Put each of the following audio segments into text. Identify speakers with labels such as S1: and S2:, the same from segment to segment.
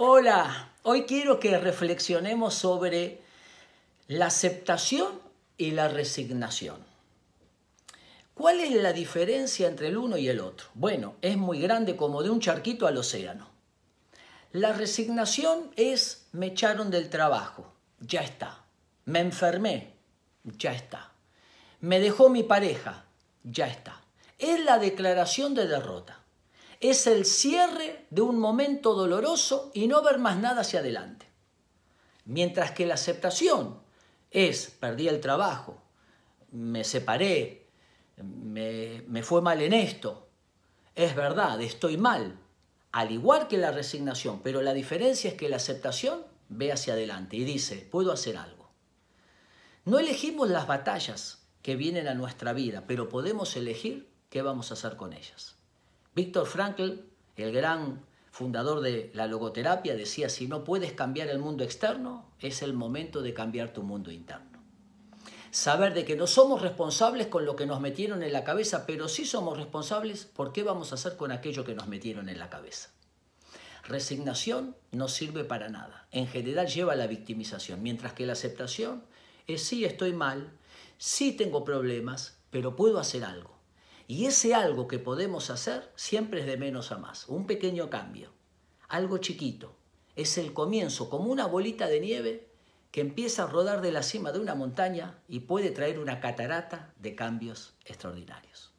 S1: Hola, hoy quiero que reflexionemos sobre la aceptación y la resignación. ¿Cuál es la diferencia entre el uno y el otro? Bueno, es muy grande como de un charquito al océano. La resignación es me echaron del trabajo, ya está. Me enfermé, ya está. Me dejó mi pareja, ya está. Es la declaración de derrota es el cierre de un momento doloroso y no ver más nada hacia adelante. Mientras que la aceptación es, perdí el trabajo, me separé, me, me fue mal en esto, es verdad, estoy mal, al igual que la resignación, pero la diferencia es que la aceptación ve hacia adelante y dice, puedo hacer algo. No elegimos las batallas que vienen a nuestra vida, pero podemos elegir qué vamos a hacer con ellas. Víctor Frankl, el gran fundador de la logoterapia, decía, si no puedes cambiar el mundo externo, es el momento de cambiar tu mundo interno. Saber de que no somos responsables con lo que nos metieron en la cabeza, pero sí somos responsables por qué vamos a hacer con aquello que nos metieron en la cabeza. Resignación no sirve para nada. En general lleva a la victimización, mientras que la aceptación es sí estoy mal, sí tengo problemas, pero puedo hacer algo. Y ese algo que podemos hacer siempre es de menos a más, un pequeño cambio, algo chiquito. Es el comienzo, como una bolita de nieve que empieza a rodar de la cima de una montaña y puede traer una catarata de cambios extraordinarios.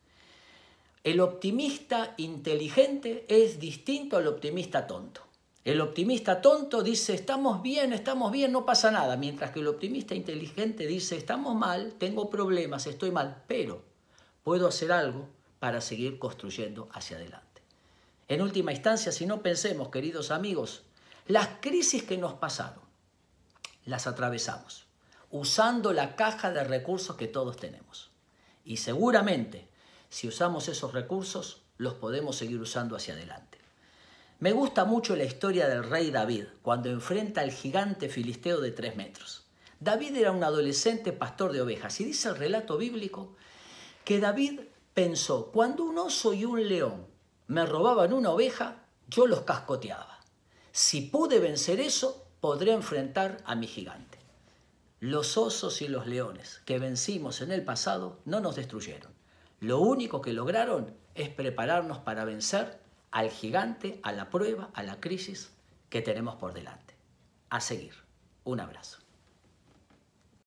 S1: El optimista inteligente es distinto al optimista tonto. El optimista tonto dice, estamos bien, estamos bien, no pasa nada, mientras que el optimista inteligente dice, estamos mal, tengo problemas, estoy mal, pero puedo hacer algo para seguir construyendo hacia adelante. En última instancia, si no pensemos, queridos amigos, las crisis que nos pasaron, las atravesamos, usando la caja de recursos que todos tenemos. Y seguramente, si usamos esos recursos, los podemos seguir usando hacia adelante. Me gusta mucho la historia del rey David, cuando enfrenta al gigante filisteo de tres metros. David era un adolescente pastor de ovejas y dice el relato bíblico que David pensó, cuando un oso y un león me robaban una oveja, yo los cascoteaba. Si pude vencer eso, podré enfrentar a mi gigante. Los osos y los leones que vencimos en el pasado no nos destruyeron. Lo único que lograron es prepararnos para vencer al gigante, a la prueba, a la crisis que tenemos por delante. A seguir. Un abrazo.